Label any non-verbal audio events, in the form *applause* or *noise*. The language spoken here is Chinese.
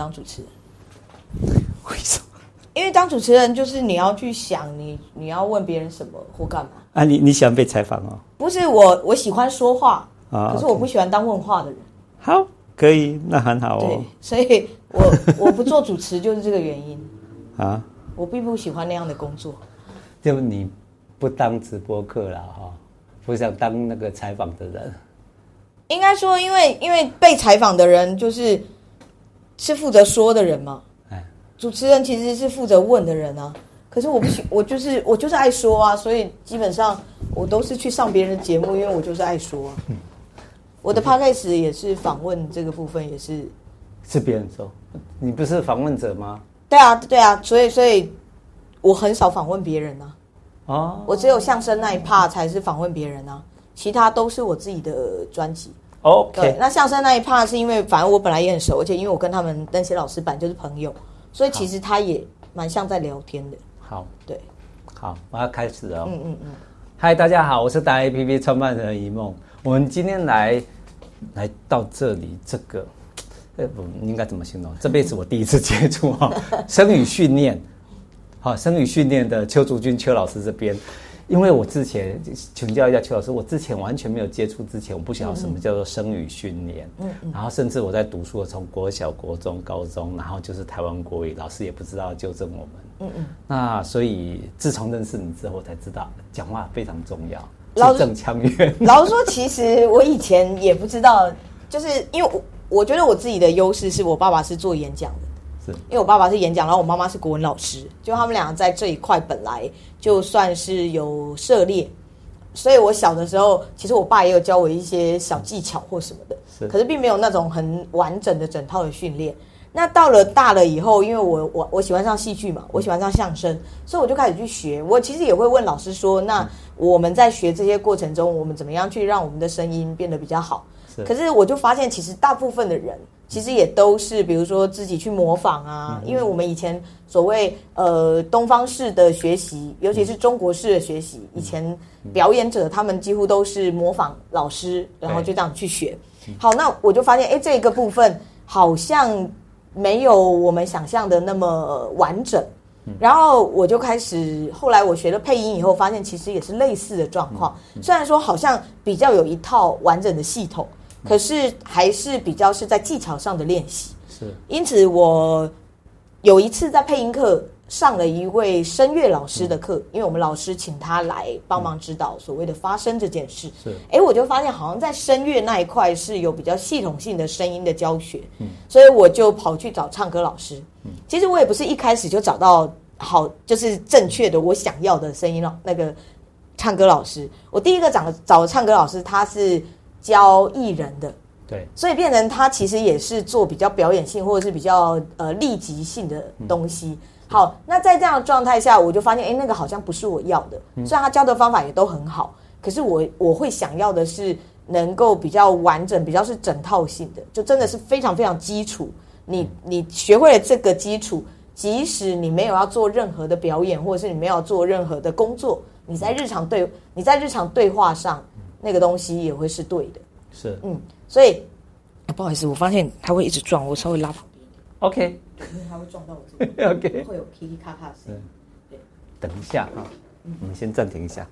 当主持人。为什么？因为当主持人就是你要去想你你要问别人什么或干嘛啊？你你喜欢被采访哦？不是我，我喜欢说话啊，可是我不喜欢当问话的人。好，可以，那很好哦。对，所以我我不做主持就是这个原因啊。我并不喜欢那样的工作。就你不当直播客了哈，不想当那个采访的人。应该说，因为因为被采访的人就是是负责说的人嘛。主持人其实是负责问的人啊，可是我不喜，我就是我就是爱说啊，所以基本上我都是去上别人的节目，因为我就是爱说啊。我的 podcast 也是访问这个部分，也是是别人说，你不是访问者吗？对啊，对啊，所以所以我很少访问别人啊。哦，我只有相声那一 part 才是访问别人啊，其他都是我自己的专辑。OK，对，那相声那一 part 是因为反正我本来也很熟，而且因为我跟他们那些老师本来就是朋友。所以其实他也蛮像在聊天的。好，对，好，我要开始了。嗯嗯嗯。嗨，大家好，我是大 APP 创办人一梦。我们今天来来到这里，这个，呃，我应该怎么形容？这辈子我第一次接触哈，*laughs* 生语训练，好，生语训练的邱竹君邱老师这边。因为我之前请教一下邱老师，我之前完全没有接触，之前我不晓得什么叫做声语训练，嗯嗯，然后甚至我在读书的从国小、国中、高中，然后就是台湾国语，老师也不知道纠正我们，嗯嗯，那所以自从认识你之后，我才知道讲话非常重要，字正腔圆。*laughs* *laughs* 老实说，其实我以前也不知道，就是因为我我觉得我自己的优势是我爸爸是做演讲的。是因为我爸爸是演讲，然后我妈妈是国文老师，就他们俩在这一块本来就算是有涉猎，所以我小的时候，其实我爸也有教我一些小技巧或什么的，是，可是并没有那种很完整的整套的训练。那到了大了以后，因为我我我喜欢上戏剧嘛，我喜欢上相声，所以我就开始去学。我其实也会问老师说，那我们在学这些过程中，我们怎么样去让我们的声音变得比较好？是，可是我就发现，其实大部分的人。其实也都是，比如说自己去模仿啊，因为我们以前所谓呃东方式的学习，尤其是中国式的学习，以前表演者他们几乎都是模仿老师，然后就这样去学。好，那我就发现，哎，这个部分好像没有我们想象的那么完整。然后我就开始，后来我学了配音以后，发现其实也是类似的状况。虽然说好像比较有一套完整的系统。可是还是比较是在技巧上的练习，是。因此，我有一次在配音课上了一位声乐老师的课，因为我们老师请他来帮忙指导所谓的发声这件事。是。哎，我就发现好像在声乐那一块是有比较系统性的声音的教学，嗯。所以我就跑去找唱歌老师。嗯。其实我也不是一开始就找到好，就是正确的我想要的声音了。那个唱歌老师，我第一个找找唱歌老师，他是。教艺人的，对，所以变成他其实也是做比较表演性或者是比较呃立即性的东西。嗯、好，那在这样的状态下，我就发现，哎，那个好像不是我要的。虽然他教的方法也都很好，可是我我会想要的是能够比较完整，比较是整套性的，就真的是非常非常基础。你你学会了这个基础，即使你没有要做任何的表演，或者是你没有要做任何的工作，你在日常对你在日常对话上。那个东西也会是对的，是，嗯，所以，啊，不好意思，我发现它会一直撞，我稍微拉旁边。一点，OK，因为它会撞到我这边，*laughs* OK，会有噼里咔咔的声音，对，等一下啊，嗯，我们先暂停一下。